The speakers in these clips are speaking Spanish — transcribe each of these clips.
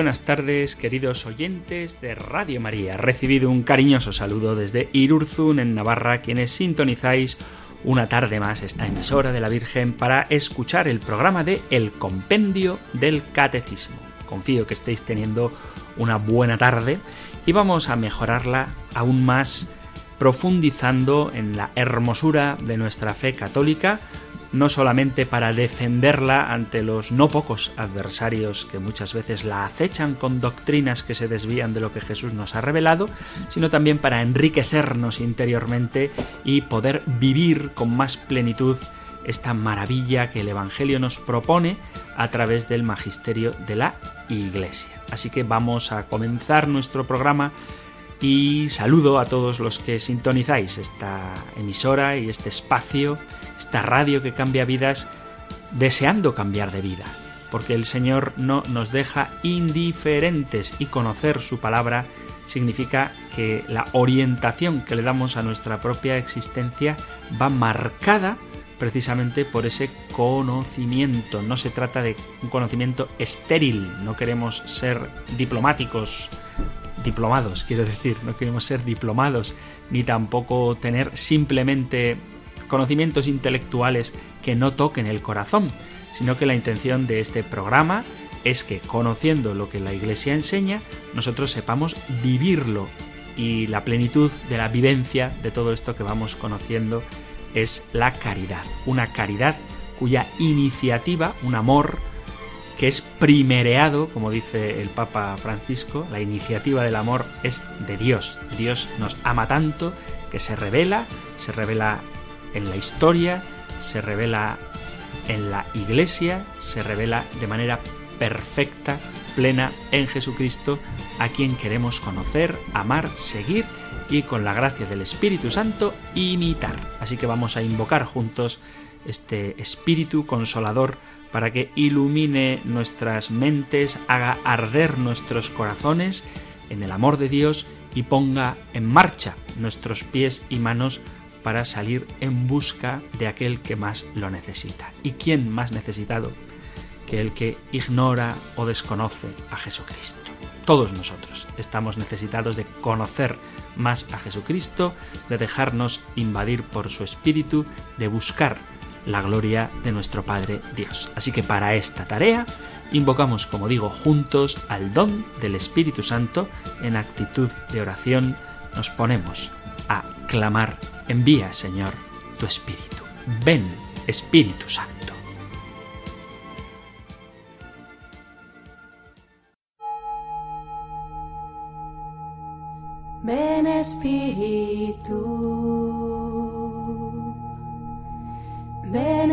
Buenas tardes, queridos oyentes de Radio María. Recibido un cariñoso saludo desde Irurzun, en Navarra, quienes sintonizáis una tarde más esta emisora de la Virgen para escuchar el programa de El Compendio del Catecismo. Confío que estéis teniendo una buena tarde y vamos a mejorarla aún más profundizando en la hermosura de nuestra fe católica, no solamente para defenderla ante los no pocos adversarios que muchas veces la acechan con doctrinas que se desvían de lo que Jesús nos ha revelado, sino también para enriquecernos interiormente y poder vivir con más plenitud esta maravilla que el Evangelio nos propone a través del magisterio de la Iglesia. Así que vamos a comenzar nuestro programa y saludo a todos los que sintonizáis esta emisora y este espacio, esta radio que cambia vidas, deseando cambiar de vida, porque el Señor no nos deja indiferentes y conocer su palabra significa que la orientación que le damos a nuestra propia existencia va marcada precisamente por ese conocimiento. No se trata de un conocimiento estéril, no queremos ser diplomáticos, diplomados, quiero decir, no queremos ser diplomados, ni tampoco tener simplemente conocimientos intelectuales que no toquen el corazón, sino que la intención de este programa es que conociendo lo que la Iglesia enseña, nosotros sepamos vivirlo y la plenitud de la vivencia de todo esto que vamos conociendo es la caridad, una caridad cuya iniciativa, un amor, que es primereado, como dice el Papa Francisco, la iniciativa del amor es de Dios. Dios nos ama tanto que se revela, se revela en la historia, se revela en la iglesia, se revela de manera perfecta, plena en Jesucristo, a quien queremos conocer, amar, seguir y con la gracia del Espíritu Santo imitar. Así que vamos a invocar juntos este Espíritu consolador para que ilumine nuestras mentes, haga arder nuestros corazones en el amor de Dios y ponga en marcha nuestros pies y manos para salir en busca de aquel que más lo necesita. ¿Y quién más necesitado que el que ignora o desconoce a Jesucristo? Todos nosotros estamos necesitados de conocer más a Jesucristo, de dejarnos invadir por su espíritu, de buscar la gloria de nuestro Padre Dios. Así que para esta tarea invocamos, como digo, juntos al don del Espíritu Santo en actitud de oración. Nos ponemos a clamar, envía Señor tu Espíritu. Ven Espíritu Santo. Ven Espíritu. Ven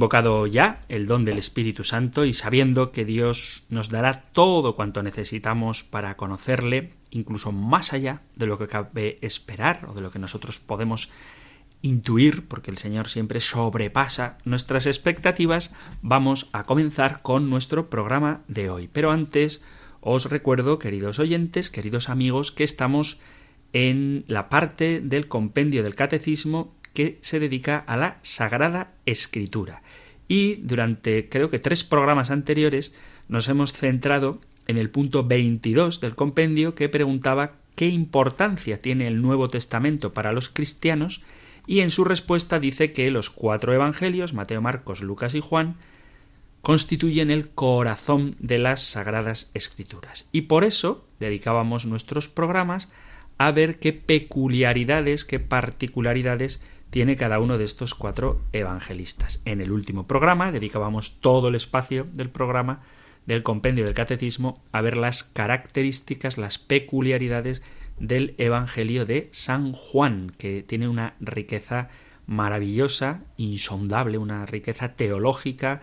Invocado ya el don del Espíritu Santo y sabiendo que Dios nos dará todo cuanto necesitamos para conocerle, incluso más allá de lo que cabe esperar o de lo que nosotros podemos intuir, porque el Señor siempre sobrepasa nuestras expectativas, vamos a comenzar con nuestro programa de hoy. Pero antes os recuerdo, queridos oyentes, queridos amigos, que estamos en la parte del compendio del catecismo que se dedica a la Sagrada Escritura. Y durante creo que tres programas anteriores nos hemos centrado en el punto 22 del compendio que preguntaba qué importancia tiene el Nuevo Testamento para los cristianos y en su respuesta dice que los cuatro evangelios, Mateo, Marcos, Lucas y Juan, constituyen el corazón de las sagradas escrituras. Y por eso dedicábamos nuestros programas a ver qué peculiaridades, qué particularidades tiene cada uno de estos cuatro evangelistas. En el último programa dedicábamos todo el espacio del programa del compendio del catecismo a ver las características, las peculiaridades del Evangelio de San Juan, que tiene una riqueza maravillosa, insondable, una riqueza teológica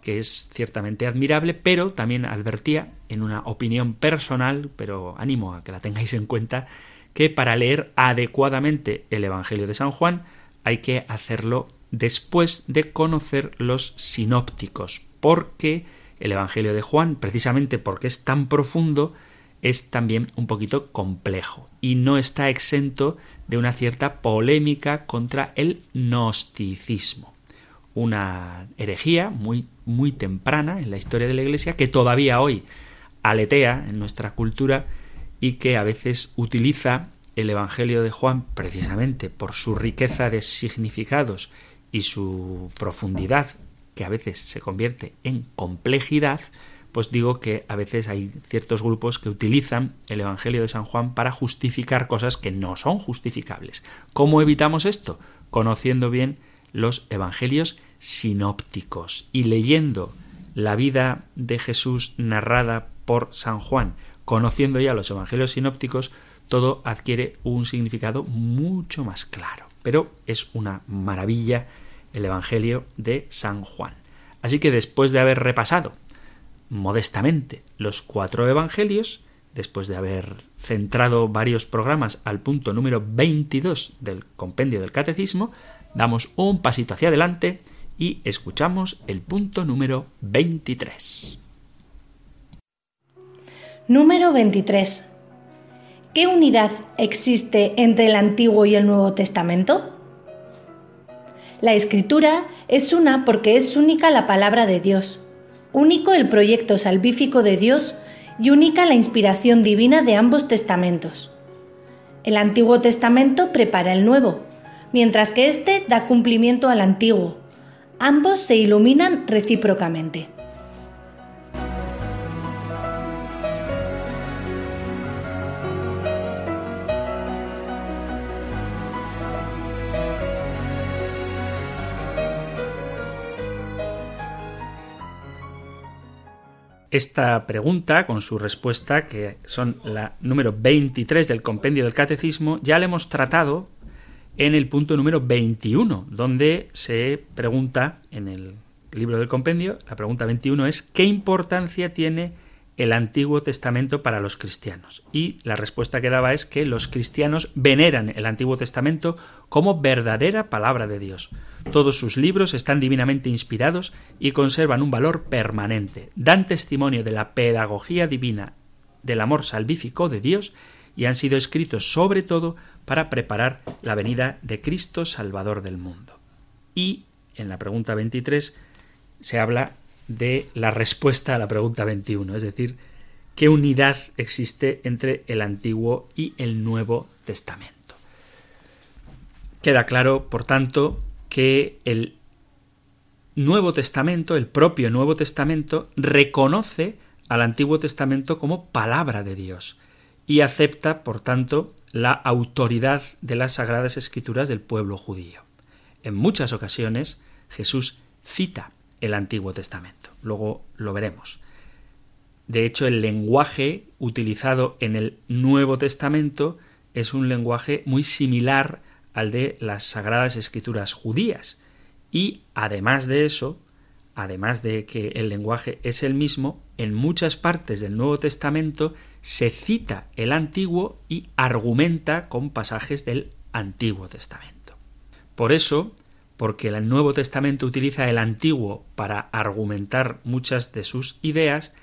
que es ciertamente admirable, pero también advertía en una opinión personal, pero ánimo a que la tengáis en cuenta, que para leer adecuadamente el Evangelio de San Juan hay que hacerlo después de conocer los sinópticos, porque el Evangelio de Juan, precisamente porque es tan profundo, es también un poquito complejo y no está exento de una cierta polémica contra el gnosticismo, una herejía muy muy temprana en la historia de la Iglesia que todavía hoy aletea en nuestra cultura y que a veces utiliza el Evangelio de Juan, precisamente por su riqueza de significados y su profundidad, que a veces se convierte en complejidad, pues digo que a veces hay ciertos grupos que utilizan el Evangelio de San Juan para justificar cosas que no son justificables. ¿Cómo evitamos esto? Conociendo bien los Evangelios sinópticos y leyendo la vida de Jesús narrada por San Juan, conociendo ya los Evangelios sinópticos, todo adquiere un significado mucho más claro. Pero es una maravilla el Evangelio de San Juan. Así que después de haber repasado modestamente los cuatro Evangelios, después de haber centrado varios programas al punto número 22 del compendio del Catecismo, damos un pasito hacia adelante y escuchamos el punto número 23. Número 23. ¿Qué unidad existe entre el Antiguo y el Nuevo Testamento? La escritura es una porque es única la palabra de Dios, único el proyecto salvífico de Dios y única la inspiración divina de ambos testamentos. El Antiguo Testamento prepara el Nuevo, mientras que éste da cumplimiento al Antiguo. Ambos se iluminan recíprocamente. Esta pregunta, con su respuesta, que son la número 23 del compendio del catecismo, ya la hemos tratado en el punto número 21, donde se pregunta en el libro del compendio, la pregunta 21 es ¿qué importancia tiene el Antiguo Testamento para los cristianos? Y la respuesta que daba es que los cristianos veneran el Antiguo Testamento como verdadera palabra de Dios. Todos sus libros están divinamente inspirados y conservan un valor permanente. Dan testimonio de la pedagogía divina, del amor salvífico de Dios y han sido escritos sobre todo para preparar la venida de Cristo Salvador del mundo. Y en la pregunta 23 se habla de la respuesta a la pregunta 21, es decir, qué unidad existe entre el Antiguo y el Nuevo Testamento. Queda claro, por tanto, que el Nuevo Testamento, el propio Nuevo Testamento, reconoce al Antiguo Testamento como palabra de Dios y acepta, por tanto, la autoridad de las Sagradas Escrituras del pueblo judío. En muchas ocasiones Jesús cita el Antiguo Testamento. Luego lo veremos. De hecho, el lenguaje utilizado en el Nuevo Testamento es un lenguaje muy similar al de las Sagradas Escrituras judías. Y además de eso, además de que el lenguaje es el mismo, en muchas partes del Nuevo Testamento se cita el Antiguo y argumenta con pasajes del Antiguo Testamento. Por eso, porque el Nuevo Testamento utiliza el Antiguo para argumentar muchas de sus ideas,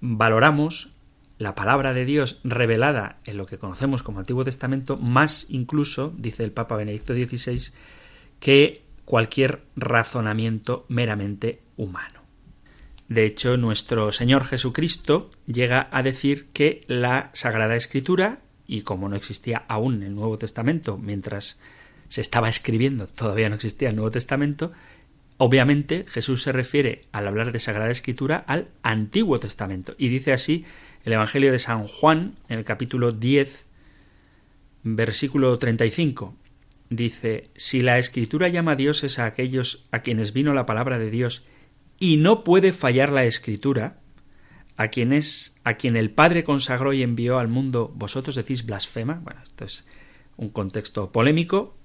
valoramos la palabra de Dios revelada en lo que conocemos como Antiguo Testamento, más incluso, dice el Papa Benedicto XVI, que cualquier razonamiento meramente humano. De hecho, nuestro Señor Jesucristo llega a decir que la Sagrada Escritura, y como no existía aún el Nuevo Testamento, mientras se estaba escribiendo, todavía no existía el Nuevo Testamento, obviamente Jesús se refiere al hablar de Sagrada Escritura al Antiguo Testamento. Y dice así el Evangelio de San Juan, en el capítulo 10, versículo 35, dice, si la escritura llama a dioses a aquellos a quienes vino la palabra de Dios y no puede fallar la escritura, a quien es, a quien el Padre consagró y envió al mundo, vosotros decís blasfema. Bueno, esto es un contexto polémico,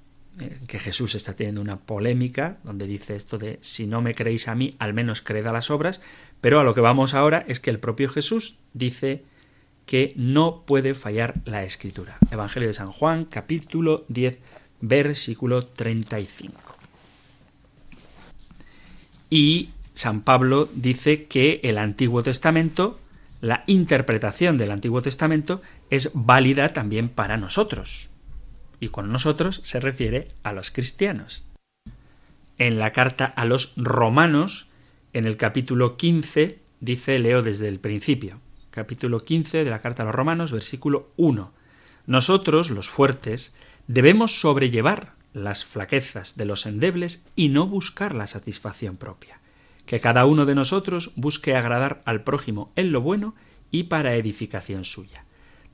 que Jesús está teniendo una polémica donde dice esto de si no me creéis a mí, al menos creed a las obras, pero a lo que vamos ahora es que el propio Jesús dice que no puede fallar la escritura. Evangelio de San Juan, capítulo 10, versículo 35. Y San Pablo dice que el Antiguo Testamento, la interpretación del Antiguo Testamento, es válida también para nosotros y con nosotros se refiere a los cristianos. En la carta a los romanos, en el capítulo 15, dice, leo desde el principio, capítulo 15 de la carta a los romanos, versículo 1. Nosotros, los fuertes, debemos sobrellevar las flaquezas de los endebles y no buscar la satisfacción propia. Que cada uno de nosotros busque agradar al prójimo en lo bueno y para edificación suya.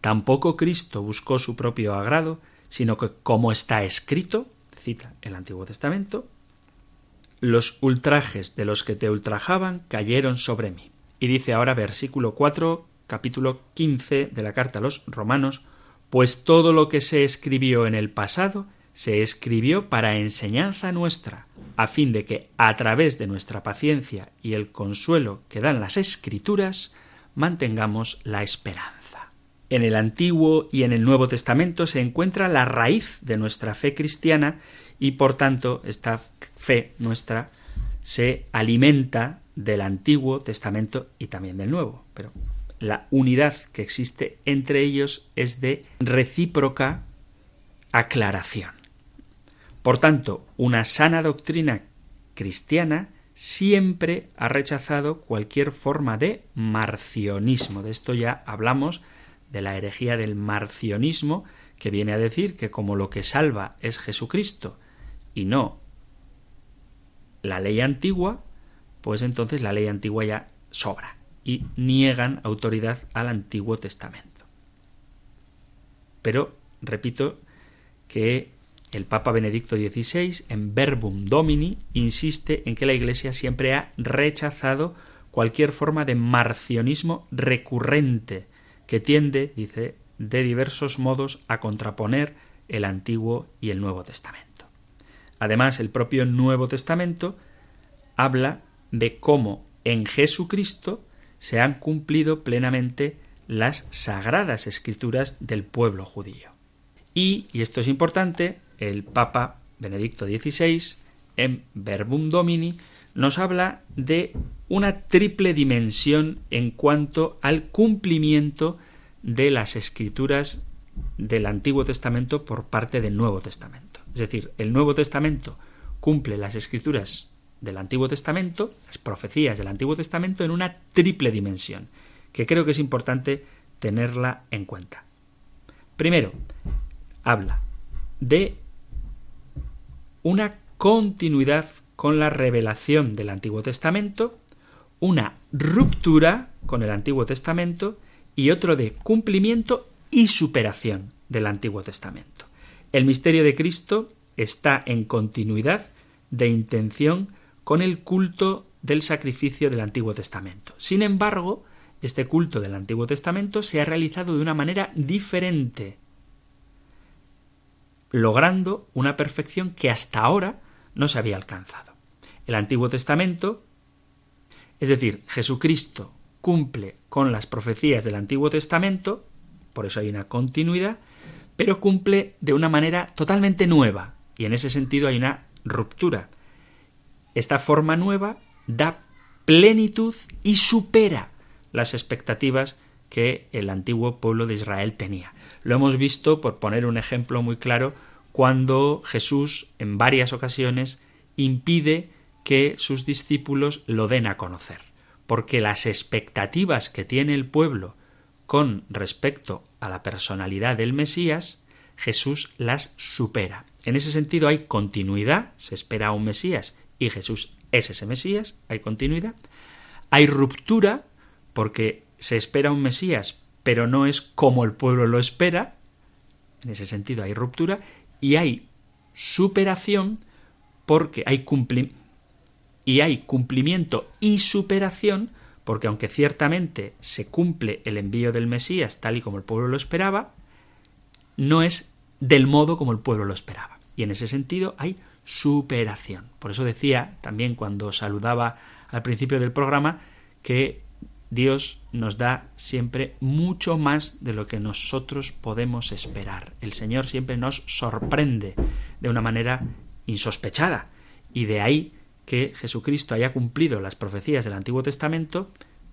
Tampoco Cristo buscó su propio agrado, sino que como está escrito, cita el Antiguo Testamento, los ultrajes de los que te ultrajaban cayeron sobre mí. Y dice ahora versículo 4, capítulo 15 de la carta a los romanos, pues todo lo que se escribió en el pasado se escribió para enseñanza nuestra, a fin de que a través de nuestra paciencia y el consuelo que dan las escrituras, mantengamos la esperanza. En el Antiguo y en el Nuevo Testamento se encuentra la raíz de nuestra fe cristiana y por tanto esta fe nuestra se alimenta del Antiguo Testamento y también del Nuevo. Pero la unidad que existe entre ellos es de recíproca aclaración. Por tanto, una sana doctrina cristiana siempre ha rechazado cualquier forma de marcionismo. De esto ya hablamos de la herejía del marcionismo, que viene a decir que como lo que salva es Jesucristo y no la ley antigua, pues entonces la ley antigua ya sobra y niegan autoridad al Antiguo Testamento. Pero, repito, que el Papa Benedicto XVI, en Verbum Domini, insiste en que la Iglesia siempre ha rechazado cualquier forma de marcionismo recurrente, que tiende, dice, de diversos modos a contraponer el Antiguo y el Nuevo Testamento. Además, el propio Nuevo Testamento habla de cómo en Jesucristo se han cumplido plenamente las sagradas escrituras del pueblo judío. Y, y esto es importante, el Papa Benedicto XVI, en Verbum Domini, nos habla de una triple dimensión en cuanto al cumplimiento de las escrituras del Antiguo Testamento por parte del Nuevo Testamento. Es decir, el Nuevo Testamento cumple las escrituras del Antiguo Testamento, las profecías del Antiguo Testamento, en una triple dimensión, que creo que es importante tenerla en cuenta. Primero, habla de una continuidad con la revelación del Antiguo Testamento, una ruptura con el Antiguo Testamento y otro de cumplimiento y superación del Antiguo Testamento. El misterio de Cristo está en continuidad de intención con el culto del sacrificio del Antiguo Testamento. Sin embargo, este culto del Antiguo Testamento se ha realizado de una manera diferente, logrando una perfección que hasta ahora no se había alcanzado. El Antiguo Testamento, es decir, Jesucristo cumple con las profecías del Antiguo Testamento, por eso hay una continuidad, pero cumple de una manera totalmente nueva, y en ese sentido hay una ruptura. Esta forma nueva da plenitud y supera las expectativas que el antiguo pueblo de Israel tenía. Lo hemos visto, por poner un ejemplo muy claro, cuando Jesús en varias ocasiones impide que sus discípulos lo den a conocer, porque las expectativas que tiene el pueblo con respecto a la personalidad del Mesías, Jesús las supera. En ese sentido hay continuidad, se espera un Mesías y Jesús es ese Mesías, hay continuidad. Hay ruptura, porque se espera un Mesías, pero no es como el pueblo lo espera. En ese sentido hay ruptura. Y hay superación, porque hay cumplimiento. Y hay cumplimiento y superación, porque aunque ciertamente se cumple el envío del Mesías tal y como el pueblo lo esperaba, no es del modo como el pueblo lo esperaba. Y en ese sentido hay superación. Por eso decía también cuando saludaba al principio del programa que Dios nos da siempre mucho más de lo que nosotros podemos esperar. El Señor siempre nos sorprende de una manera insospechada. Y de ahí que Jesucristo haya cumplido las profecías del Antiguo Testamento,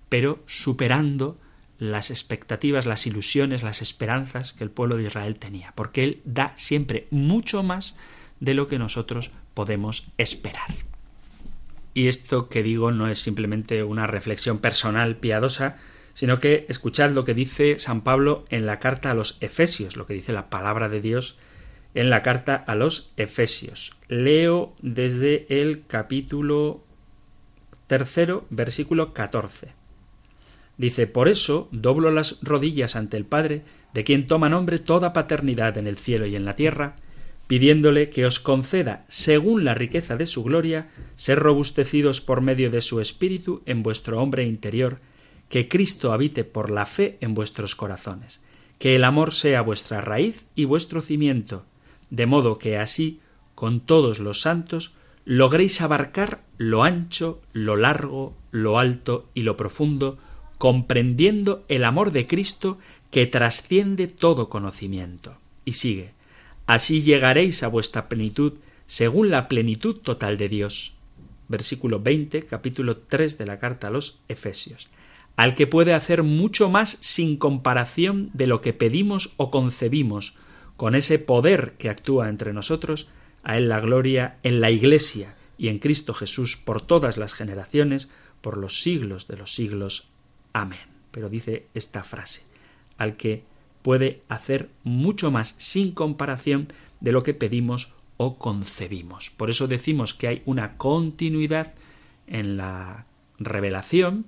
pero superando las expectativas, las ilusiones, las esperanzas que el pueblo de Israel tenía, porque Él da siempre mucho más de lo que nosotros podemos esperar. Y esto que digo no es simplemente una reflexión personal piadosa, sino que escuchad lo que dice San Pablo en la carta a los Efesios, lo que dice la palabra de Dios en la carta a los Efesios. Leo desde el capítulo tercero, versículo 14. Dice, por eso doblo las rodillas ante el Padre, de quien toma nombre toda paternidad en el cielo y en la tierra, pidiéndole que os conceda, según la riqueza de su gloria, ser robustecidos por medio de su Espíritu en vuestro hombre interior, que Cristo habite por la fe en vuestros corazones, que el amor sea vuestra raíz y vuestro cimiento, de modo que así, con todos los santos, logréis abarcar lo ancho, lo largo, lo alto y lo profundo, comprendiendo el amor de Cristo que trasciende todo conocimiento. Y sigue, Así llegaréis a vuestra plenitud según la plenitud total de Dios. Versículo 20, capítulo 3 de la carta a los Efesios. Al que puede hacer mucho más sin comparación de lo que pedimos o concebimos, con ese poder que actúa entre nosotros, a él la gloria en la Iglesia y en Cristo Jesús por todas las generaciones, por los siglos de los siglos. Amén. Pero dice esta frase, al que puede hacer mucho más sin comparación de lo que pedimos o concebimos. Por eso decimos que hay una continuidad en la revelación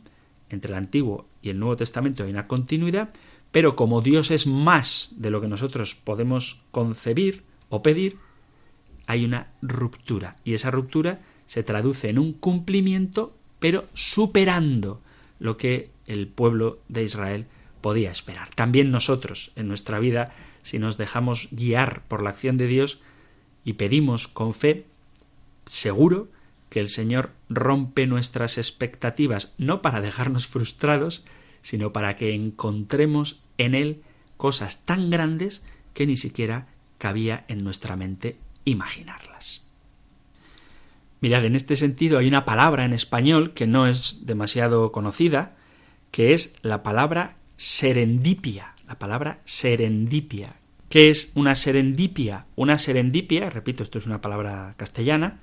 entre el Antiguo y el Nuevo Testamento hay una continuidad, pero como Dios es más de lo que nosotros podemos concebir o pedir, hay una ruptura y esa ruptura se traduce en un cumplimiento, pero superando lo que el pueblo de Israel podía esperar. También nosotros, en nuestra vida, si nos dejamos guiar por la acción de Dios y pedimos con fe, seguro que el Señor rompe nuestras expectativas, no para dejarnos frustrados, sino para que encontremos en Él cosas tan grandes que ni siquiera cabía en nuestra mente imaginarlas. Mirad, en este sentido hay una palabra en español que no es demasiado conocida, que es la palabra serendipia, la palabra serendipia. ¿Qué es una serendipia? Una serendipia, repito, esto es una palabra castellana,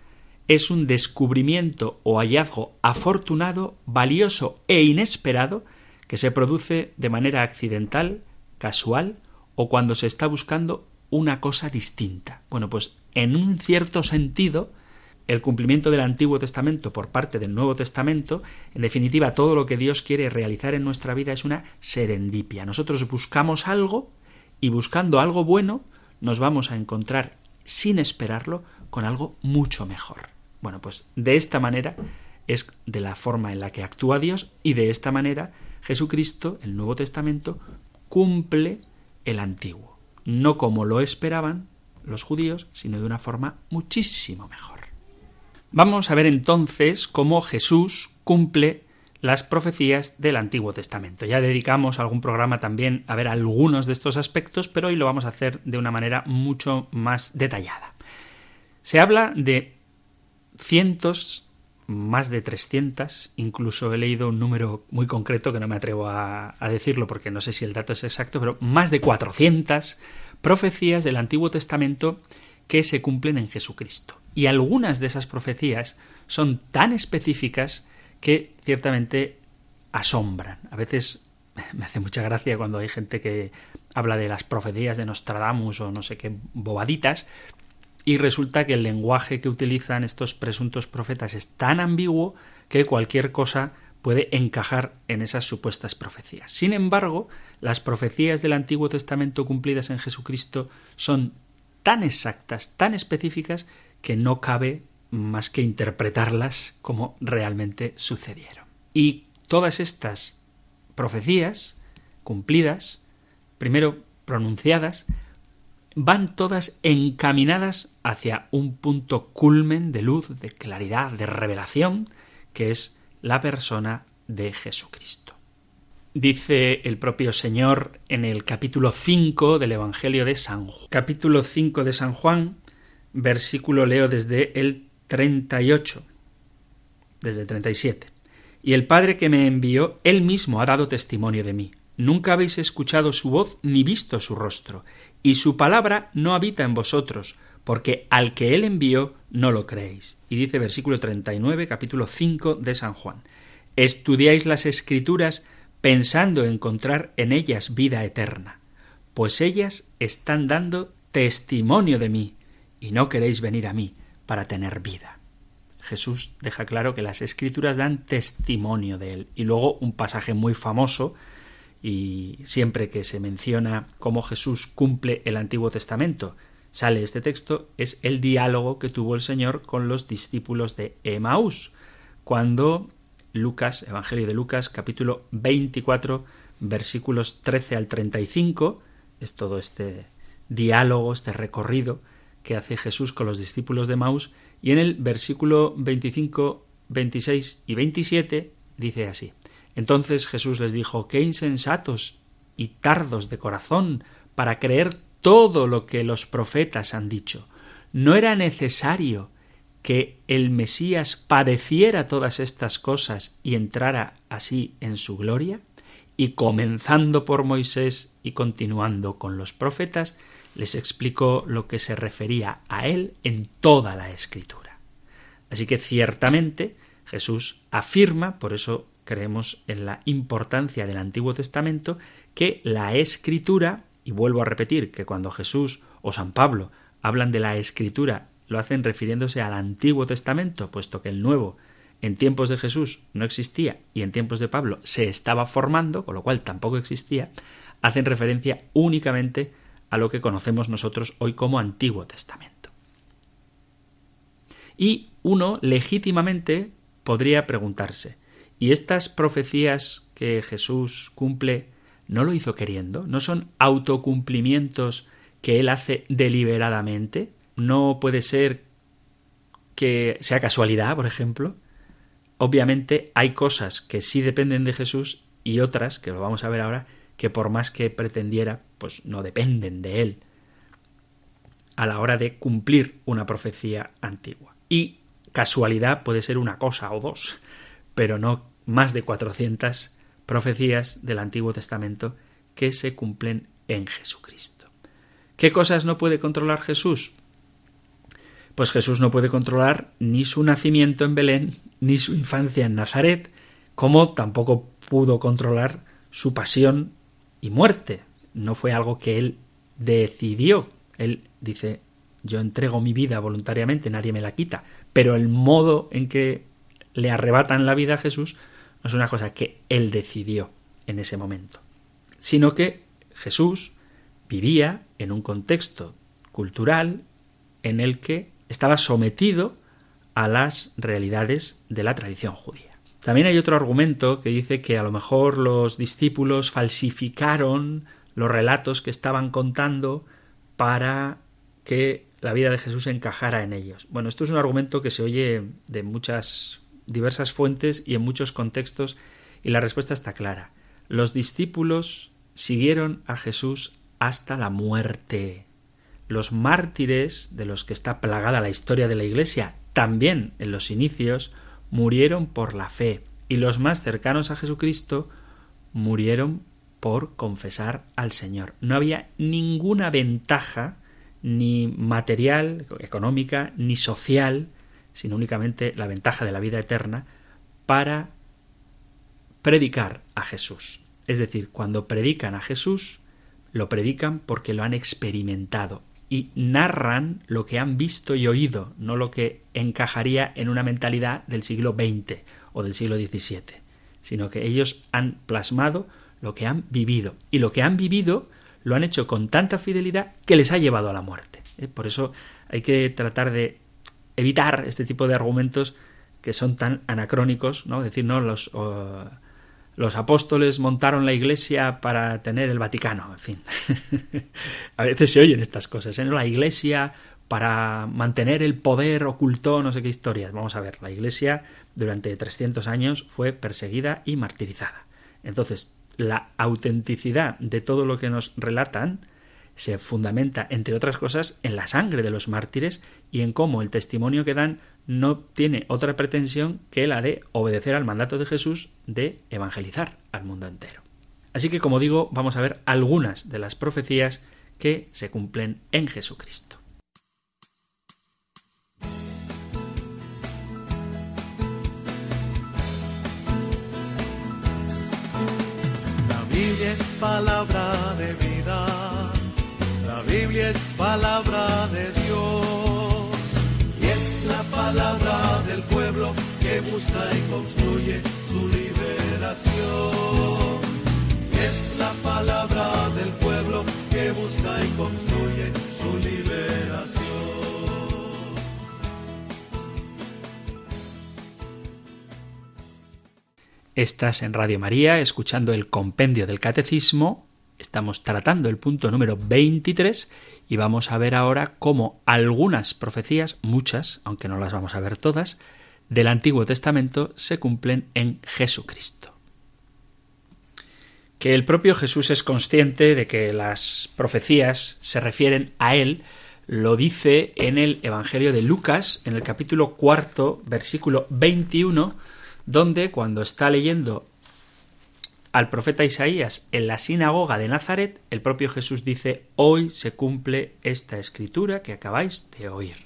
es un descubrimiento o hallazgo afortunado, valioso e inesperado que se produce de manera accidental, casual o cuando se está buscando una cosa distinta. Bueno, pues en un cierto sentido, el cumplimiento del Antiguo Testamento por parte del Nuevo Testamento, en definitiva todo lo que Dios quiere realizar en nuestra vida es una serendipia. Nosotros buscamos algo y buscando algo bueno nos vamos a encontrar sin esperarlo con algo mucho mejor. Bueno, pues de esta manera es de la forma en la que actúa Dios y de esta manera Jesucristo, el Nuevo Testamento, cumple el Antiguo. No como lo esperaban los judíos, sino de una forma muchísimo mejor. Vamos a ver entonces cómo Jesús cumple las profecías del Antiguo Testamento. Ya dedicamos algún programa también a ver algunos de estos aspectos, pero hoy lo vamos a hacer de una manera mucho más detallada. Se habla de cientos, más de 300, incluso he leído un número muy concreto que no me atrevo a, decirlo porque no sé si el dato es exacto, pero más de 400 profecías del Antiguo Testamento que se cumplen en Jesucristo. Y algunas de esas profecías son tan específicas que ciertamente asombran. A veces me hace mucha gracia cuando hay gente que habla de las profecías de Nostradamus o no sé qué bobaditas, y resulta que el lenguaje que utilizan estos presuntos profetas es tan ambiguo que cualquier cosa puede encajar en esas supuestas profecías. Sin embargo, las profecías del Antiguo Testamento cumplidas en Jesucristo son tan exactas, tan específicas, que no cabe más que interpretarlas como realmente sucedieron. Y todas estas profecías cumplidas, primero pronunciadas, van todas encaminadas hacia un punto culmen de luz, de claridad, de revelación, que es la persona de Jesucristo. Dice el propio Señor en el capítulo 5 del Evangelio de San Juan. Capítulo 5 de San Juan, versículo leo desde el 38, desde el 37. Y el Padre que me envió, él mismo ha dado testimonio de mí. Nunca habéis escuchado su voz ni visto su rostro, y su palabra no habita en vosotros, porque al que él envió no lo creéis. Y dice versículo 39, capítulo 5 de San Juan. Estudiáis las escrituras pensando encontrar en ellas vida eterna, pues ellas están dando testimonio de mí, y no queréis venir a mí para tener vida. Jesús deja claro que las escrituras dan testimonio de él. Y luego un pasaje muy famoso, y siempre que se menciona cómo Jesús cumple el Antiguo Testamento, sale este texto, es el diálogo que tuvo el Señor con los discípulos de Emaús, cuando Lucas, Evangelio de Lucas, capítulo 24, versículos 13 al 35, es todo este diálogo, este recorrido que hace Jesús con los discípulos de Maús, y en el versículo 25, 26 y 27 dice así. Entonces Jesús les dijo, qué insensatos y tardos de corazón para creer todo lo que los profetas han dicho. ¿No era necesario que el Mesías padeciera todas estas cosas y entrara así en su gloria? Y comenzando por Moisés y continuando con los profetas, les explicó lo que se refería a él en toda la escritura. Así que ciertamente Jesús afirma, por eso creemos en la importancia del Antiguo Testamento, que la escritura, y vuelvo a repetir que cuando Jesús o San Pablo hablan de la escritura, lo hacen refiriéndose al Antiguo Testamento, puesto que el Nuevo en tiempos de Jesús no existía y en tiempos de Pablo se estaba formando, con lo cual tampoco existía, hacen referencia únicamente a lo que conocemos nosotros hoy como Antiguo Testamento. Y uno legítimamente podría preguntarse, ¿y estas profecías que Jesús cumple no lo hizo queriendo? ¿No son autocumplimientos que él hace deliberadamente? ¿No puede ser que sea casualidad, por ejemplo? Obviamente hay cosas que sí dependen de Jesús y otras, que lo vamos a ver ahora, que por más que pretendiera, pues no dependen de él a la hora de cumplir una profecía antigua. Y casualidad puede ser una cosa o dos, pero no más de 400 profecías del Antiguo Testamento que se cumplen en Jesucristo. ¿Qué cosas no puede controlar Jesús? Pues Jesús no puede controlar ni su nacimiento en Belén, ni su infancia en Nazaret, como tampoco pudo controlar su pasión y muerte. No fue algo que él decidió. Él dice, yo entrego mi vida voluntariamente, nadie me la quita, pero el modo en que le arrebatan la vida a Jesús no es una cosa que él decidió en ese momento, sino que Jesús vivía en un contexto cultural en el que estaba sometido a las realidades de la tradición judía. También hay otro argumento que dice que a lo mejor los discípulos falsificaron los relatos que estaban contando para que la vida de Jesús encajara en ellos. Bueno, esto es un argumento que se oye de muchas diversas fuentes y en muchos contextos y la respuesta está clara. Los discípulos siguieron a Jesús hasta la muerte. Los mártires de los que está plagada la historia de la Iglesia, también en los inicios, murieron por la fe y los más cercanos a Jesucristo murieron por confesar al Señor. No había ninguna ventaja ni material, económica, ni social, sino únicamente la ventaja de la vida eterna, para predicar a Jesús. Es decir, cuando predican a Jesús, lo predican porque lo han experimentado y narran lo que han visto y oído, no lo que encajaría en una mentalidad del siglo XX o del siglo XVII, sino que ellos han plasmado lo que han vivido y lo que han vivido lo han hecho con tanta fidelidad que les ha llevado a la muerte. ¿eh? Por eso hay que tratar de evitar este tipo de argumentos que son tan anacrónicos, ¿no? Es decir, no los los apóstoles montaron la iglesia para tener el Vaticano, en fin. a veces se oyen estas cosas, ¿eh? La iglesia para mantener el poder ocultó no sé qué historias. Vamos a ver, la iglesia durante 300 años fue perseguida y martirizada. Entonces, la autenticidad de todo lo que nos relatan se fundamenta, entre otras cosas, en la sangre de los mártires y en cómo el testimonio que dan no tiene otra pretensión que la de obedecer al mandato de Jesús de evangelizar al mundo entero. Así que, como digo, vamos a ver algunas de las profecías que se cumplen en Jesucristo. La Biblia es palabra de vida, la Biblia es palabra de Dios la palabra del pueblo que busca y construye su liberación. Es la palabra del pueblo que busca y construye su liberación. Estás en Radio María escuchando el compendio del catecismo. Estamos tratando el punto número 23 y vamos a ver ahora cómo algunas profecías, muchas, aunque no las vamos a ver todas, del Antiguo Testamento se cumplen en Jesucristo. Que el propio Jesús es consciente de que las profecías se refieren a él, lo dice en el Evangelio de Lucas, en el capítulo cuarto, versículo 21, donde cuando está leyendo al profeta Isaías en la sinagoga de Nazaret, el propio Jesús dice, hoy se cumple esta escritura que acabáis de oír.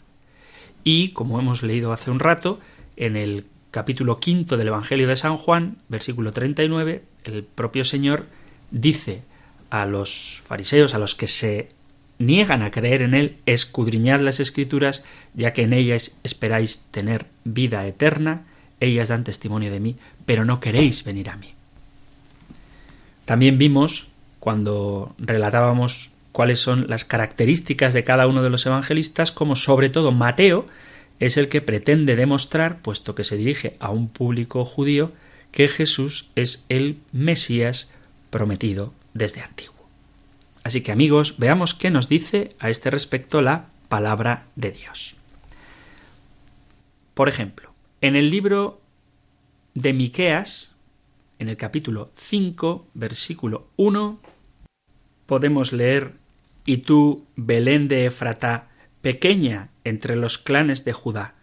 Y, como hemos leído hace un rato, en el capítulo quinto del Evangelio de San Juan, versículo 39, el propio Señor dice a los fariseos, a los que se niegan a creer en Él, escudriñad las escrituras, ya que en ellas esperáis tener vida eterna, ellas dan testimonio de mí, pero no queréis venir a mí. También vimos, cuando relatábamos cuáles son las características de cada uno de los evangelistas, como sobre todo Mateo es el que pretende demostrar, puesto que se dirige a un público judío, que Jesús es el Mesías prometido desde antiguo. Así que amigos, veamos qué nos dice a este respecto la palabra de Dios. Por ejemplo, en el libro de Miqueas, en el capítulo 5, versículo 1, podemos leer Y tú, Belén de Efratá, pequeña entre los clanes de Judá,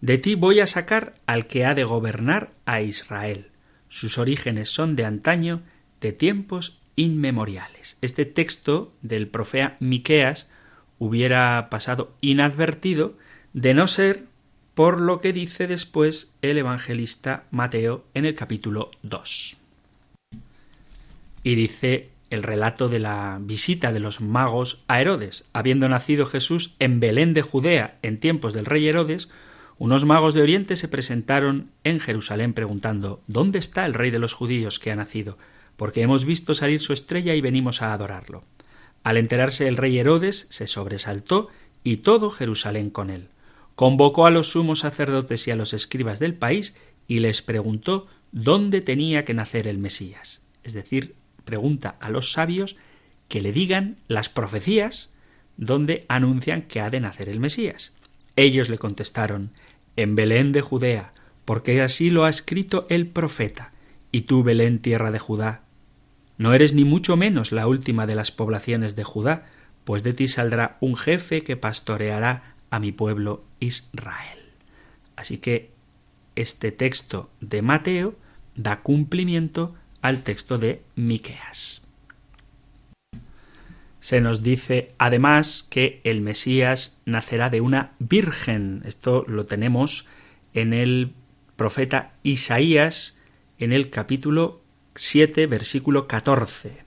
de ti voy a sacar al que ha de gobernar a Israel. Sus orígenes son de antaño, de tiempos inmemoriales. Este texto del profeta Miqueas hubiera pasado inadvertido de no ser por lo que dice después el evangelista Mateo en el capítulo 2. Y dice el relato de la visita de los magos a Herodes. Habiendo nacido Jesús en Belén de Judea en tiempos del rey Herodes, unos magos de Oriente se presentaron en Jerusalén preguntando ¿Dónde está el rey de los judíos que ha nacido? Porque hemos visto salir su estrella y venimos a adorarlo. Al enterarse el rey Herodes, se sobresaltó y todo Jerusalén con él. Convocó a los sumos sacerdotes y a los escribas del país y les preguntó dónde tenía que nacer el Mesías. Es decir, pregunta a los sabios que le digan las profecías donde anuncian que ha de nacer el Mesías. Ellos le contestaron en Belén de Judea, porque así lo ha escrito el profeta. Y tú, Belén, tierra de Judá, no eres ni mucho menos la última de las poblaciones de Judá, pues de ti saldrá un jefe que pastoreará a mi pueblo Israel. Así que este texto de Mateo da cumplimiento al texto de Miqueas. Se nos dice además que el Mesías nacerá de una virgen. Esto lo tenemos en el profeta Isaías en el capítulo 7, versículo 14.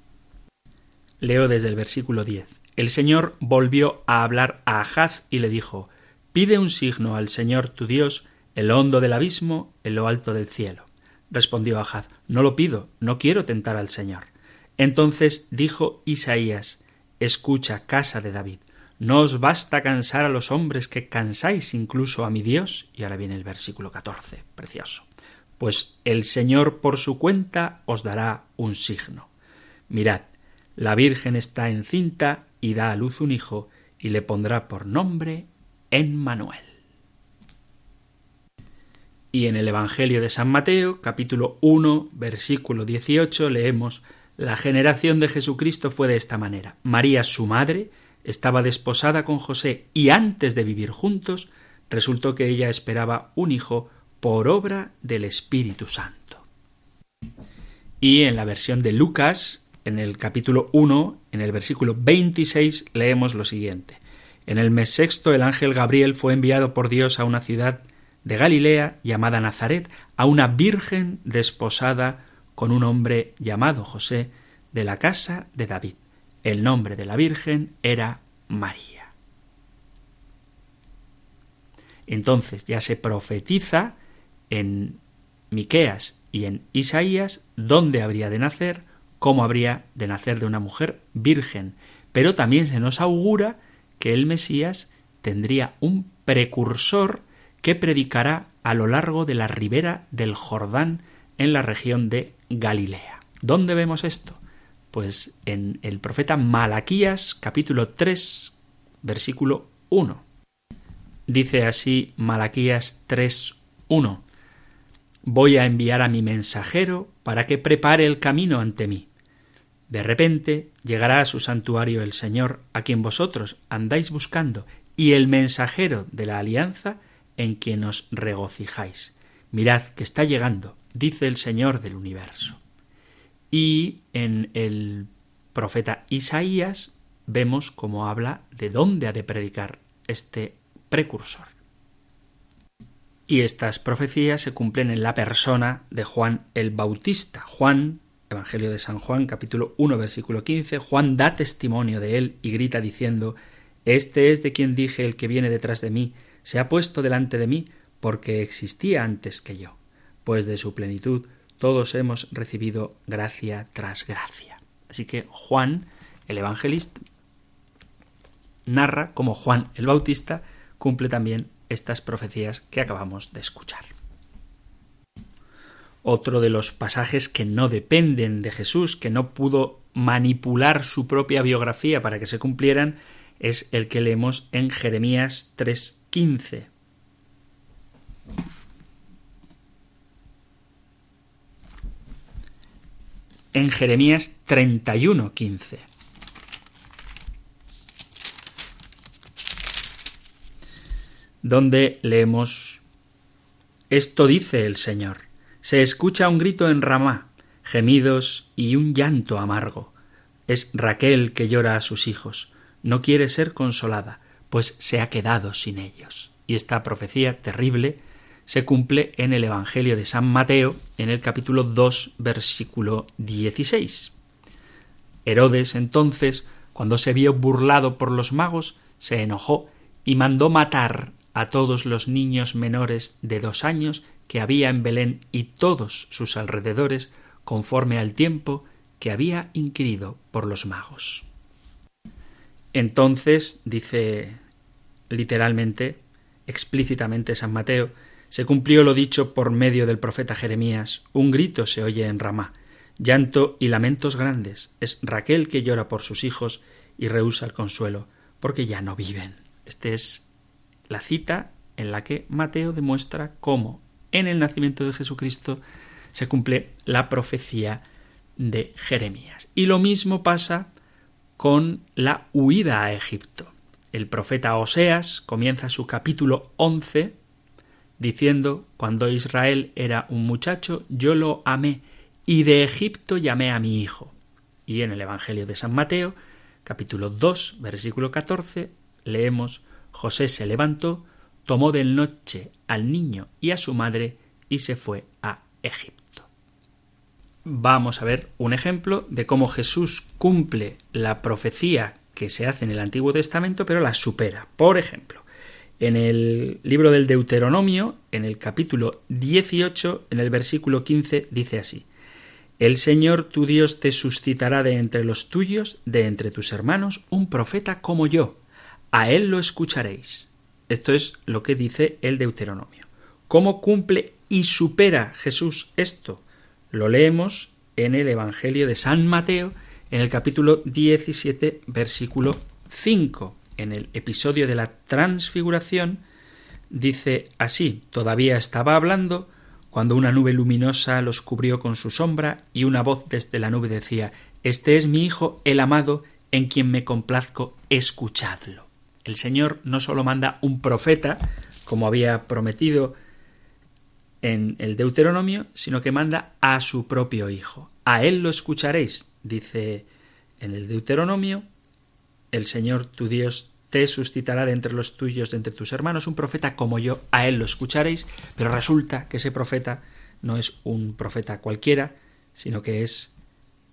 Leo desde el versículo 10. El Señor volvió a hablar a Ahaz y le dijo, Pide un signo al Señor tu Dios, el hondo del abismo, en lo alto del cielo. Respondió Ahaz, No lo pido, no quiero tentar al Señor. Entonces dijo Isaías, Escucha, casa de David, no os basta cansar a los hombres que cansáis incluso a mi Dios. Y ahora viene el versículo 14, precioso. Pues el Señor por su cuenta os dará un signo. Mirad, la Virgen está encinta y da a luz un hijo, y le pondrá por nombre Emmanuel. Y en el Evangelio de San Mateo, capítulo 1, versículo 18, leemos la generación de Jesucristo fue de esta manera. María, su madre, estaba desposada con José y antes de vivir juntos, resultó que ella esperaba un hijo por obra del Espíritu Santo. Y en la versión de Lucas, en el capítulo 1, en el versículo 26, leemos lo siguiente. En el mes sexto el ángel Gabriel fue enviado por Dios a una ciudad de Galilea llamada Nazaret, a una virgen desposada con un hombre llamado José de la casa de David. El nombre de la Virgen era María. Entonces ya se profetiza en Miqueas y en Isaías dónde habría de nacer, cómo habría de nacer de una mujer virgen, pero también se nos augura que el Mesías tendría un precursor que predicará a lo largo de la ribera del Jordán en la región de Galilea. ¿Dónde vemos esto? Pues en el profeta Malaquías capítulo 3 versículo 1. Dice así Malaquías 3.1 Voy a enviar a mi mensajero para que prepare el camino ante mí. De repente llegará a su santuario el Señor, a quien vosotros andáis buscando, y el mensajero de la alianza en quien os regocijáis. Mirad que está llegando, dice el Señor del universo. Y en el profeta Isaías vemos cómo habla de dónde ha de predicar este precursor. Y estas profecías se cumplen en la persona de Juan el Bautista. Juan, Evangelio de San Juan, capítulo 1, versículo 15, Juan da testimonio de él y grita diciendo, Este es de quien dije el que viene detrás de mí, se ha puesto delante de mí porque existía antes que yo pues de su plenitud todos hemos recibido gracia tras gracia. Así que Juan, el evangelista, narra cómo Juan el Bautista cumple también estas profecías que acabamos de escuchar. Otro de los pasajes que no dependen de Jesús, que no pudo manipular su propia biografía para que se cumplieran, es el que leemos en Jeremías 3.15. en Jeremías 31:15. Donde leemos Esto dice el Señor. Se escucha un grito en Ramá, gemidos y un llanto amargo. Es Raquel que llora a sus hijos. No quiere ser consolada, pues se ha quedado sin ellos. Y esta profecía terrible se cumple en el Evangelio de San Mateo, en el capítulo 2, versículo 16. Herodes entonces, cuando se vio burlado por los magos, se enojó y mandó matar a todos los niños menores de dos años que había en Belén y todos sus alrededores, conforme al tiempo que había inquirido por los magos. Entonces, dice literalmente, explícitamente San Mateo, se cumplió lo dicho por medio del profeta Jeremías. Un grito se oye en Ramá, llanto y lamentos grandes. Es Raquel que llora por sus hijos y rehúsa el consuelo, porque ya no viven. Esta es la cita en la que Mateo demuestra cómo en el nacimiento de Jesucristo se cumple la profecía de Jeremías. Y lo mismo pasa con la huida a Egipto. El profeta Oseas comienza su capítulo 11 diciendo, cuando Israel era un muchacho, yo lo amé y de Egipto llamé a mi hijo. Y en el Evangelio de San Mateo, capítulo 2, versículo 14, leemos, José se levantó, tomó de noche al niño y a su madre y se fue a Egipto. Vamos a ver un ejemplo de cómo Jesús cumple la profecía que se hace en el Antiguo Testamento, pero la supera. Por ejemplo, en el libro del Deuteronomio, en el capítulo 18, en el versículo 15, dice así, El Señor tu Dios te suscitará de entre los tuyos, de entre tus hermanos, un profeta como yo. A él lo escucharéis. Esto es lo que dice el Deuteronomio. ¿Cómo cumple y supera Jesús esto? Lo leemos en el Evangelio de San Mateo, en el capítulo 17, versículo 5. En el episodio de la transfiguración dice así, todavía estaba hablando cuando una nube luminosa los cubrió con su sombra y una voz desde la nube decía, Este es mi Hijo, el amado, en quien me complazco, escuchadlo. El Señor no solo manda un profeta, como había prometido en el Deuteronomio, sino que manda a su propio Hijo. A Él lo escucharéis, dice en el Deuteronomio, el Señor tu Dios te suscitará de entre los tuyos, de entre tus hermanos, un profeta como yo, a Él lo escucharéis, pero resulta que ese profeta no es un profeta cualquiera, sino que es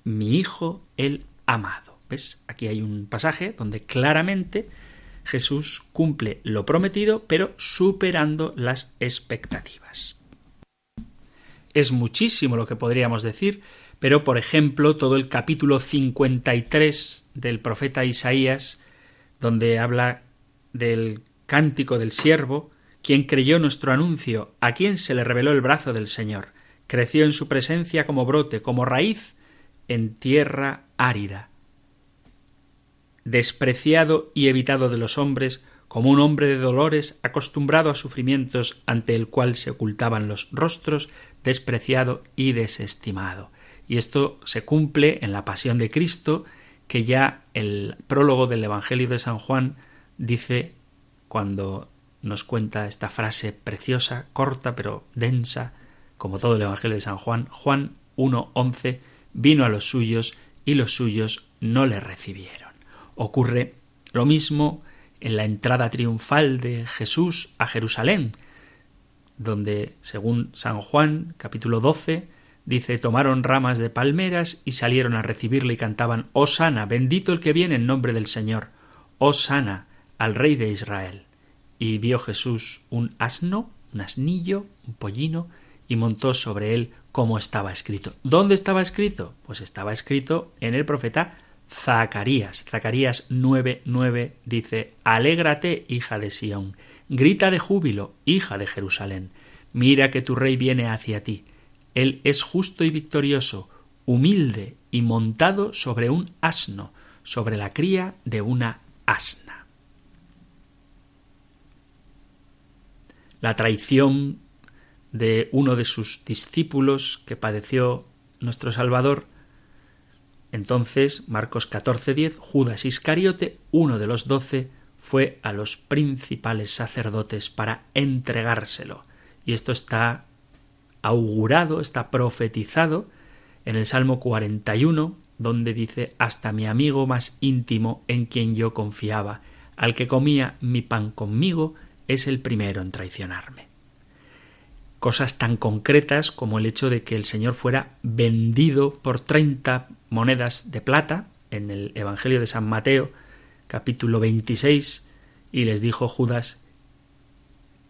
mi Hijo el amado. ¿Ves? Aquí hay un pasaje donde claramente Jesús cumple lo prometido, pero superando las expectativas. Es muchísimo lo que podríamos decir, pero por ejemplo todo el capítulo 53 del profeta Isaías, donde habla del cántico del siervo, quien creyó nuestro anuncio, a quien se le reveló el brazo del Señor, creció en su presencia como brote, como raíz en tierra árida. Despreciado y evitado de los hombres, como un hombre de dolores acostumbrado a sufrimientos ante el cual se ocultaban los rostros, despreciado y desestimado. Y esto se cumple en la pasión de Cristo, que ya el prólogo del Evangelio de San Juan dice cuando nos cuenta esta frase preciosa, corta pero densa, como todo el Evangelio de San Juan, Juan 1.11, vino a los suyos y los suyos no le recibieron. Ocurre lo mismo en la entrada triunfal de Jesús a Jerusalén, donde, según San Juan, capítulo 12, dice, tomaron ramas de palmeras y salieron a recibirle y cantaban, Osana, bendito el que viene en nombre del Señor, Osana al Rey de Israel. Y vio Jesús un asno, un asnillo, un pollino, y montó sobre él como estaba escrito. ¿Dónde estaba escrito? Pues estaba escrito en el profeta Zacarías. Zacarías 9:9 dice: Alégrate, hija de Sión, grita de júbilo, hija de Jerusalén. Mira que tu rey viene hacia ti. Él es justo y victorioso, humilde y montado sobre un asno, sobre la cría de una asna. La traición de uno de sus discípulos que padeció nuestro Salvador entonces, Marcos 14:10, Judas Iscariote, uno de los doce, fue a los principales sacerdotes para entregárselo. Y esto está augurado, está profetizado en el Salmo 41, donde dice, hasta mi amigo más íntimo en quien yo confiaba, al que comía mi pan conmigo, es el primero en traicionarme. Cosas tan concretas como el hecho de que el Señor fuera vendido por treinta monedas de plata en el Evangelio de San Mateo, capítulo 26, y les dijo Judas,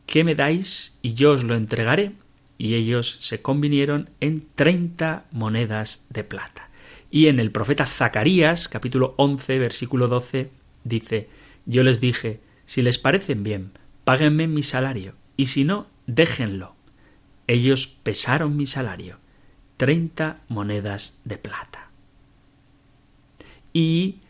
¿qué me dais y yo os lo entregaré? Y ellos se convinieron en treinta monedas de plata. Y en el profeta Zacarías, capítulo 11, versículo 12, dice, yo les dije, si les parecen bien, páguenme mi salario, y si no, déjenlo. Ellos pesaron mi salario, treinta monedas de plata. Y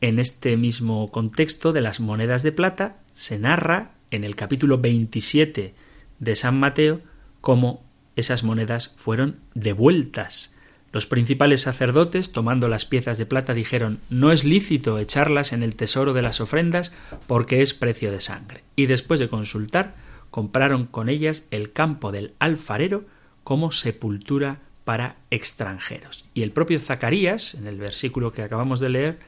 en este mismo contexto de las monedas de plata se narra en el capítulo 27 de San Mateo cómo esas monedas fueron devueltas. Los principales sacerdotes, tomando las piezas de plata, dijeron no es lícito echarlas en el tesoro de las ofrendas porque es precio de sangre. Y después de consultar, compraron con ellas el campo del alfarero como sepultura para extranjeros. Y el propio Zacarías, en el versículo que acabamos de leer,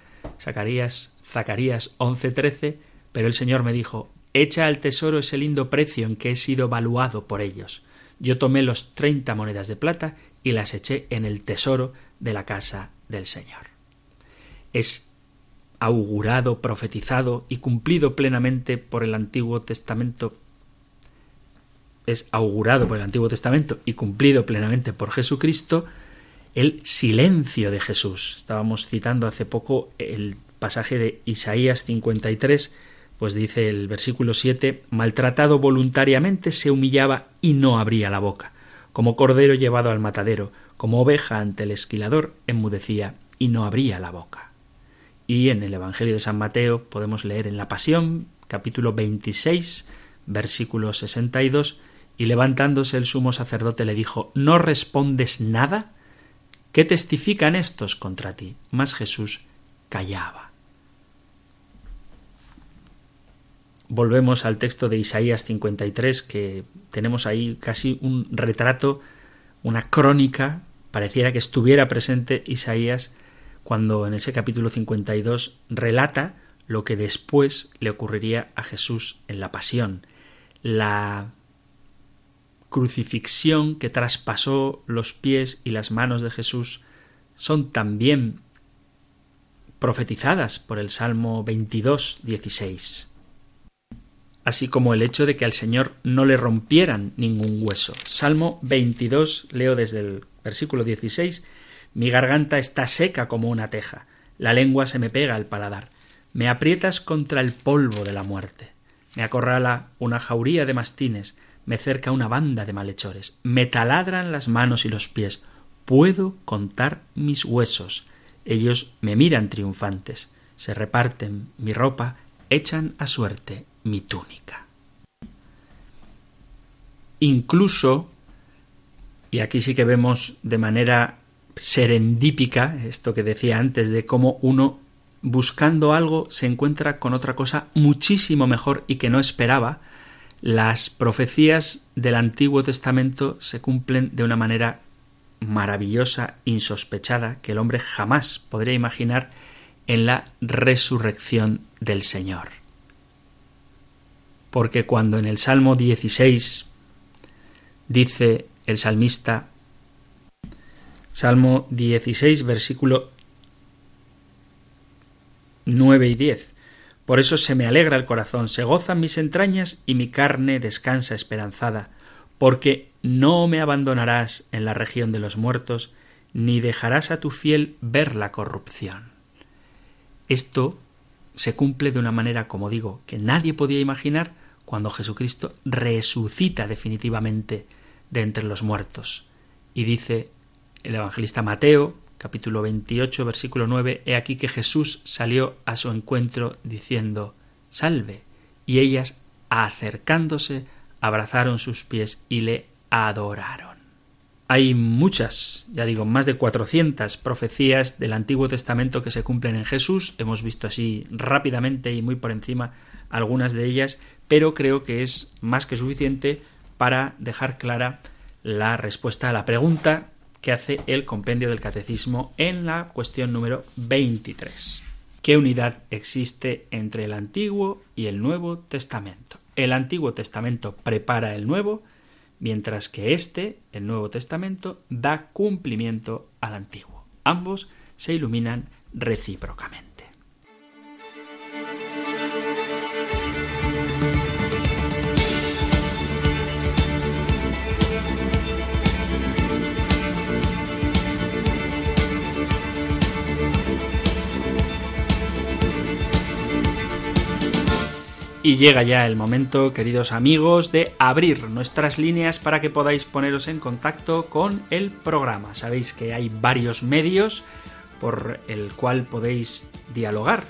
Zacarías, Zacarías 11:13, pero el Señor me dijo, echa al tesoro ese lindo precio en que he sido valuado por ellos. Yo tomé los treinta monedas de plata y las eché en el tesoro de la casa del Señor. Es augurado, profetizado y cumplido plenamente por el Antiguo Testamento es augurado por el Antiguo Testamento y cumplido plenamente por Jesucristo, el silencio de Jesús. Estábamos citando hace poco el pasaje de Isaías 53, pues dice el versículo 7, maltratado voluntariamente se humillaba y no abría la boca, como cordero llevado al matadero, como oveja ante el esquilador, enmudecía y no abría la boca. Y en el Evangelio de San Mateo podemos leer en la Pasión, capítulo 26, versículo 62, y levantándose el sumo sacerdote le dijo ¿No respondes nada? ¿Qué testifican estos contra ti? Mas Jesús callaba. Volvemos al texto de Isaías 53, que tenemos ahí casi un retrato, una crónica, pareciera que estuviera presente Isaías cuando en ese capítulo 52 relata lo que después le ocurriría a Jesús en la pasión, la crucifixión que traspasó los pies y las manos de Jesús son también profetizadas por el Salmo 22, 16. Así como el hecho de que al Señor no le rompieran ningún hueso. Salmo 22, leo desde el versículo 16, Mi garganta está seca como una teja, la lengua se me pega al paladar, me aprietas contra el polvo de la muerte, me acorrala una jauría de mastines, me cerca una banda de malhechores, me taladran las manos y los pies, puedo contar mis huesos, ellos me miran triunfantes, se reparten mi ropa, echan a suerte mi túnica. Incluso, y aquí sí que vemos de manera serendípica, esto que decía antes, de cómo uno buscando algo se encuentra con otra cosa muchísimo mejor y que no esperaba, las profecías del Antiguo Testamento se cumplen de una manera maravillosa, insospechada, que el hombre jamás podría imaginar en la resurrección del Señor. Porque cuando en el Salmo 16 dice el salmista, Salmo 16, versículo 9 y 10, por eso se me alegra el corazón, se gozan mis entrañas y mi carne descansa esperanzada, porque no me abandonarás en la región de los muertos, ni dejarás a tu fiel ver la corrupción. Esto se cumple de una manera, como digo, que nadie podía imaginar cuando Jesucristo resucita definitivamente de entre los muertos. Y dice el evangelista Mateo, capítulo 28, versículo 9, He aquí que Jesús salió a su encuentro diciendo, Salve. Y ellas, acercándose, abrazaron sus pies y le adoraron. Hay muchas, ya digo, más de 400 profecías del Antiguo Testamento que se cumplen en Jesús. Hemos visto así rápidamente y muy por encima algunas de ellas, pero creo que es más que suficiente para dejar clara la respuesta a la pregunta que hace el compendio del catecismo en la cuestión número 23. ¿Qué unidad existe entre el Antiguo y el Nuevo Testamento? El Antiguo Testamento prepara el Nuevo, mientras que este, el Nuevo Testamento, da cumplimiento al Antiguo. Ambos se iluminan recíprocamente. Y llega ya el momento, queridos amigos, de abrir nuestras líneas para que podáis poneros en contacto con el programa. Sabéis que hay varios medios por el cual podéis dialogar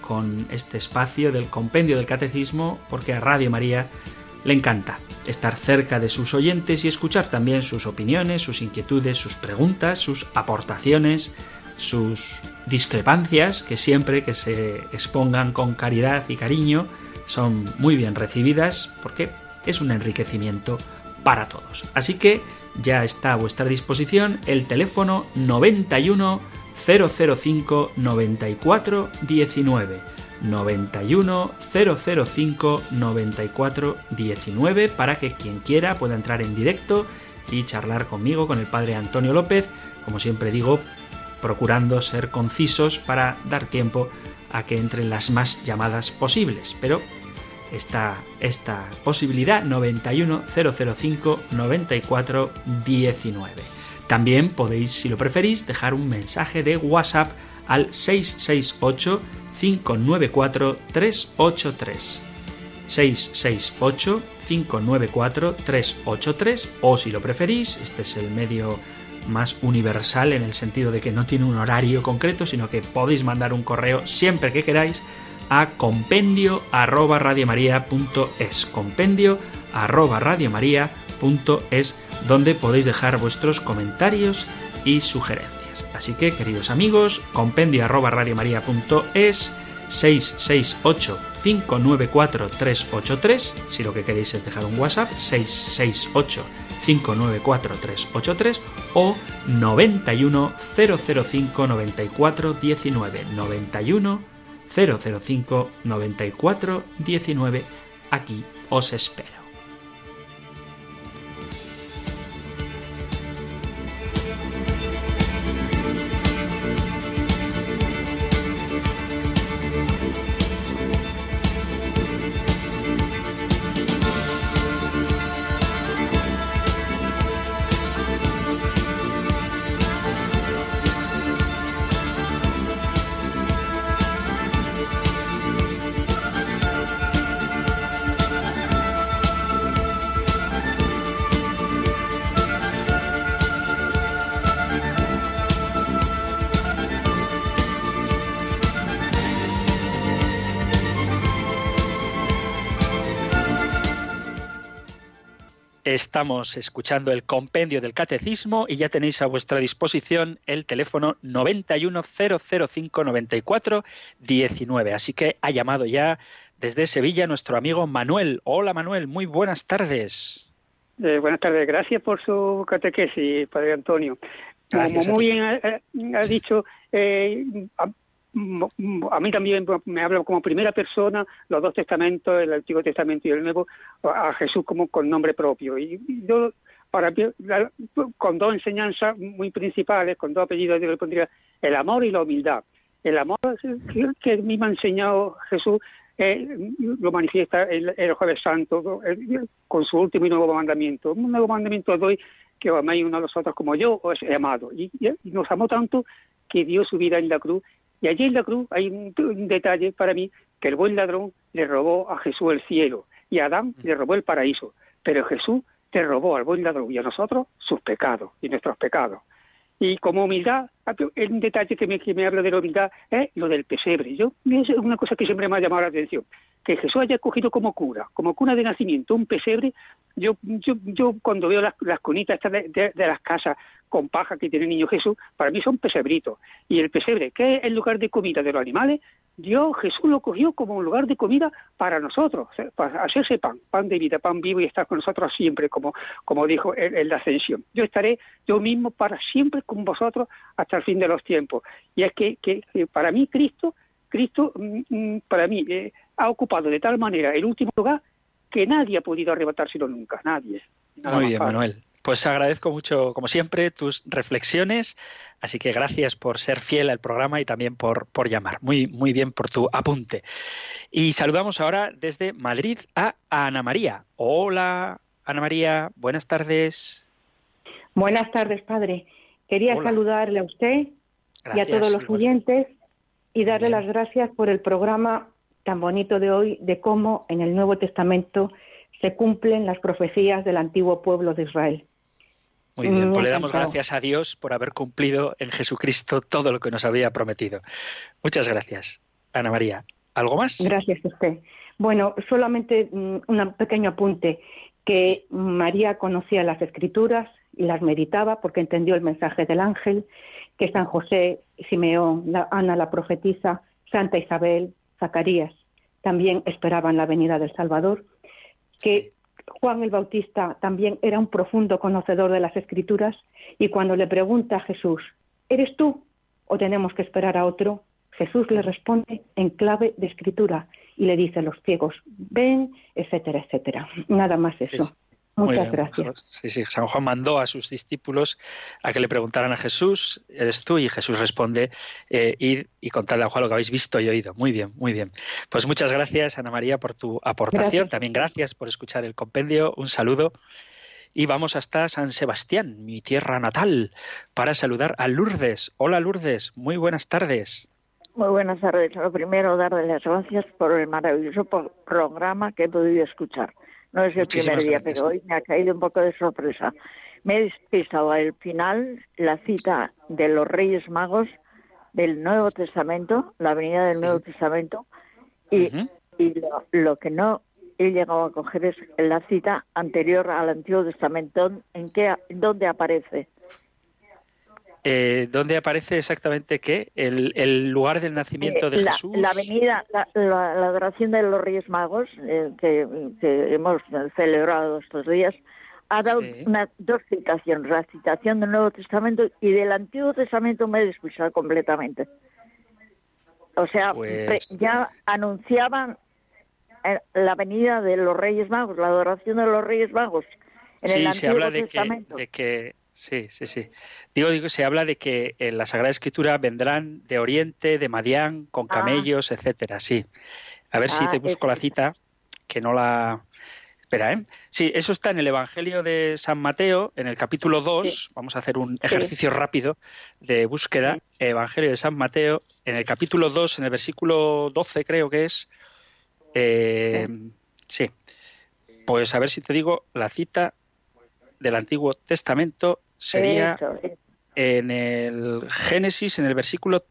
con este espacio del compendio del catecismo, porque a Radio María le encanta estar cerca de sus oyentes y escuchar también sus opiniones, sus inquietudes, sus preguntas, sus aportaciones, sus discrepancias, que siempre que se expongan con caridad y cariño, son muy bien recibidas porque es un enriquecimiento para todos. Así que ya está a vuestra disposición el teléfono 91 005 94 19. 91 005 94 19 para que quien quiera pueda entrar en directo y charlar conmigo, con el padre Antonio López, como siempre digo, procurando ser concisos para dar tiempo a que entren las más llamadas posibles. Pero está esta posibilidad 91 005 94 19. También podéis, si lo preferís, dejar un mensaje de WhatsApp al 668 594 383. 668 594 383 o si lo preferís, este es el medio más universal en el sentido de que no tiene un horario concreto, sino que podéis mandar un correo siempre que queráis a compendio arroba radiomaria.es compendio arroba radiomaria.es donde podéis dejar vuestros comentarios y sugerencias. Así que, queridos amigos, compendio arroba radiomaria.es 668 594 383 si lo que queréis es dejar un WhatsApp 668 594 383 o 91 005 94 19 91 005 94 19. Aquí os espero. Estamos escuchando el compendio del catecismo y ya tenéis a vuestra disposición el teléfono 910059419. Así que ha llamado ya desde Sevilla nuestro amigo Manuel. Hola Manuel, muy buenas tardes. Eh, buenas tardes, gracias por su catequesis, Padre Antonio. Como muy bien ha, dicho, eh, a mí también me habla como primera persona los dos testamentos, el Antiguo Testamento y el Nuevo, a Jesús como con nombre propio. Y yo, para con dos enseñanzas muy principales, con dos apellidos, yo le pondría el amor y la humildad. El amor que, mí me ha enseñado Jesús eh, lo manifiesta el, el, Jueves Santo con su último y nuevo mandamiento. Un nuevo mandamiento doy que améis uno a los otros como yo os he amado. y nos amó tanto que dio su vida en la cruz y allí en la cruz hay un, detalle para mí, que el buen ladrón le robó a Jesús el cielo y a Adán le robó el paraíso, pero Jesús te robó al buen ladrón y a nosotros sus pecados y nuestros pecados. Y como humildad, el detalle que me, que me habla de la humildad es lo del pesebre. Yo, es una cosa que siempre me ha llamado la atención. Que Jesús haya escogido como cura, como cuna de nacimiento, un pesebre. Yo, yo, yo cuando veo las, las cunitas de, de, las casas con paja que tiene el niño Jesús, para mí son pesebritos. Y el pesebre, que es el lugar de comida de los animales, Dios, Jesús lo cogió como un lugar de comida para nosotros, para hacerse pan, pan de vida, pan vivo y estar con nosotros siempre, como, como dijo en, la ascensión. Yo estaré yo mismo para siempre con vosotros hasta el fin de los tiempos. Y es que, que, para mí Cristo, Cristo mm, mm, para mí eh, ha ocupado de tal manera el último lugar que nadie ha podido arrebatárselo nunca, nadie. Muy bien, Manuel. Pues agradezco mucho, como siempre, tus reflexiones, así que gracias por ser fiel al programa y también por, por llamar. Muy, muy bien por tu apunte. Y saludamos ahora desde Madrid a Ana María. Hola, Ana María, buenas tardes. Buenas tardes, padre. Quería saludarle a usted y a todos los oyentes y darle las gracias por el programa tan bonito de hoy de cómo en el Nuevo Testamento se cumplen las profecías del antiguo pueblo de Israel. Muy bien, pues le damos gracias a Dios por haber cumplido en Jesucristo todo lo que nos había prometido. Muchas gracias, Ana María. ¿Algo más? Gracias a usted. Bueno, solamente mm, un pequeño apunte, que María conocía las escrituras y las meditaba porque entendió el mensaje del ángel, que San José, Simeón, Ana la profetisa, Santa Isabel, Zacarías también esperaban la venida del Salvador, que Juan el Bautista también era un profundo conocedor de las escrituras y cuando le pregunta a Jesús, ¿eres tú o tenemos que esperar a otro? Jesús le responde en clave de escritura y le dice a los ciegos, ven, etcétera, etcétera. Nada más eso. Muchas gracias. Sí, sí, San Juan mandó a sus discípulos a que le preguntaran a Jesús, ¿eres tú? Y Jesús responde, eh, id y contadle a Juan lo que habéis visto y oído. Muy bien, muy bien. Pues muchas gracias, Ana María, por tu aportación. También gracias por escuchar el compendio. Un saludo. Y vamos hasta San Sebastián, mi tierra natal, para saludar a Lourdes. Hola Lourdes, muy buenas tardes. Muy buenas tardes. Lo primero, darle las gracias por el maravilloso programa que he podido escuchar. No es el primer día, pero hoy me ha caído un poco de sorpresa. Me he despistado al final la cita de los Reyes Magos del Nuevo Testamento, la venida del Nuevo Testamento, y, lo, que no he llegado a coger es la cita anterior al Antiguo Testamento, en qué, dónde aparece. Eh, ¿Dónde aparece exactamente qué? ¿El, lugar del nacimiento de eh, Jesús? La avenida, la, adoración de los Reyes Magos, eh, que, hemos celebrado estos días, ha dado dos citaciones, la citación del Nuevo Testamento y del Antiguo Testamento me he despistado completamente. O sea, pues ya anunciaban la venida de los Reyes Magos, la adoración de los Reyes Magos en el Antiguo se habla Testamento. de que Sí, sí, sí. Digo, digo, se habla de que en la Sagrada Escritura vendrán de Oriente, de Madián, con ah. camellos, etcétera, sí. A ver si ah, te busco la cita, que no la... Espera, ¿eh? Sí, eso está en el Evangelio de San Mateo, en el capítulo 2. Vamos a hacer un ejercicio rápido de búsqueda. Evangelio de San Mateo, en el capítulo 2, en el versículo 12 creo que es. Eh, sí. Pues a ver si te digo la cita del Antiguo Testamento sería en el Génesis, en el versículo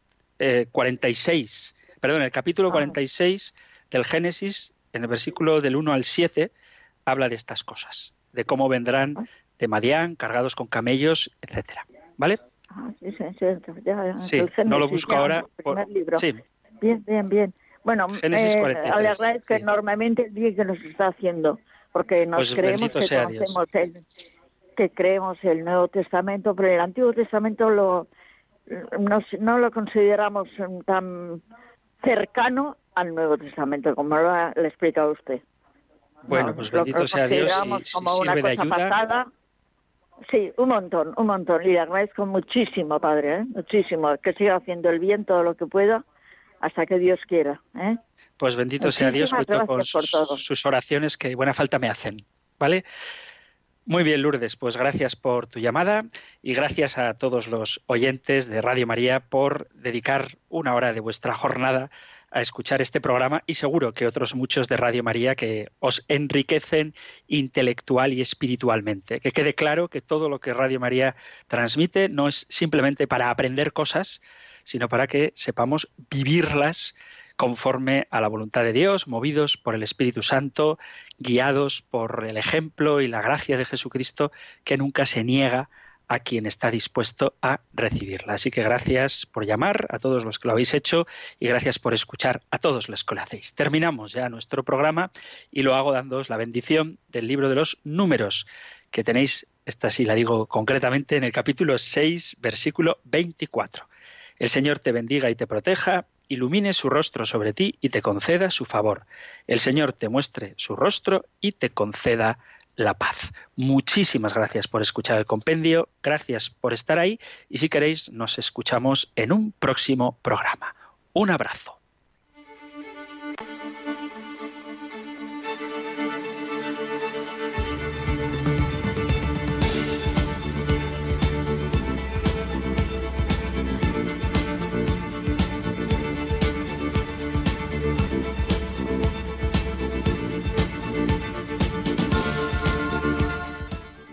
46, eh, perdón, en el capítulo 46 ah. del Génesis, en el versículo del 1 al 7, habla de estas cosas, de cómo vendrán ah. de Madián cargados con camellos, etcétera. ¿Vale? Ah, sí, sí, ya, sí no lo busco ahora. Sí. Bien, bien, bien. Bueno, Génesis eh, le agradezco enormemente el bien que nos está haciendo, porque nos pues creemos que conocemos el, que creemos el Nuevo Testamento, pero el Antiguo Testamento lo, no, lo consideramos tan cercano al Nuevo Testamento, como lo ha, explicado usted. Bueno, pues bendito sea Dios. como una cosa pasada. Sí, un montón, un montón. Y le agradezco muchísimo, Padre, ¿eh? muchísimo. Que siga haciendo el bien todo lo que pueda hasta que Dios quiera. ¿eh? Pues bendito sea Dios, cuento con sus oraciones que buena falta me hacen. ¿Vale? Muy bien, Lourdes, pues gracias por tu llamada y gracias a todos los oyentes de Radio María por dedicar una hora de vuestra jornada a escuchar este programa y seguro que otros muchos de Radio María que os enriquecen intelectual y espiritualmente. Que quede claro que todo lo que Radio María transmite no es simplemente para aprender cosas, sino para que sepamos vivirlas conforme a la voluntad de Dios, movidos por el Espíritu Santo, guiados por el ejemplo y la gracia de Jesucristo, que nunca se niega a quien está dispuesto a recibirla. Así que gracias por llamar a todos los que lo habéis hecho y gracias por escuchar a todos los que lo hacéis. Terminamos ya nuestro programa y lo hago dándoos la bendición del libro de los números que tenéis, esta sí la digo concretamente, en el capítulo 6, versículo 24. El Señor te bendiga y te proteja, ilumine su rostro sobre ti y te conceda su favor. El Señor te muestre su rostro y te conceda la paz. Muchísimas gracias por escuchar el compendio, gracias por estar ahí y si queréis nos escuchamos en un próximo programa. Un abrazo.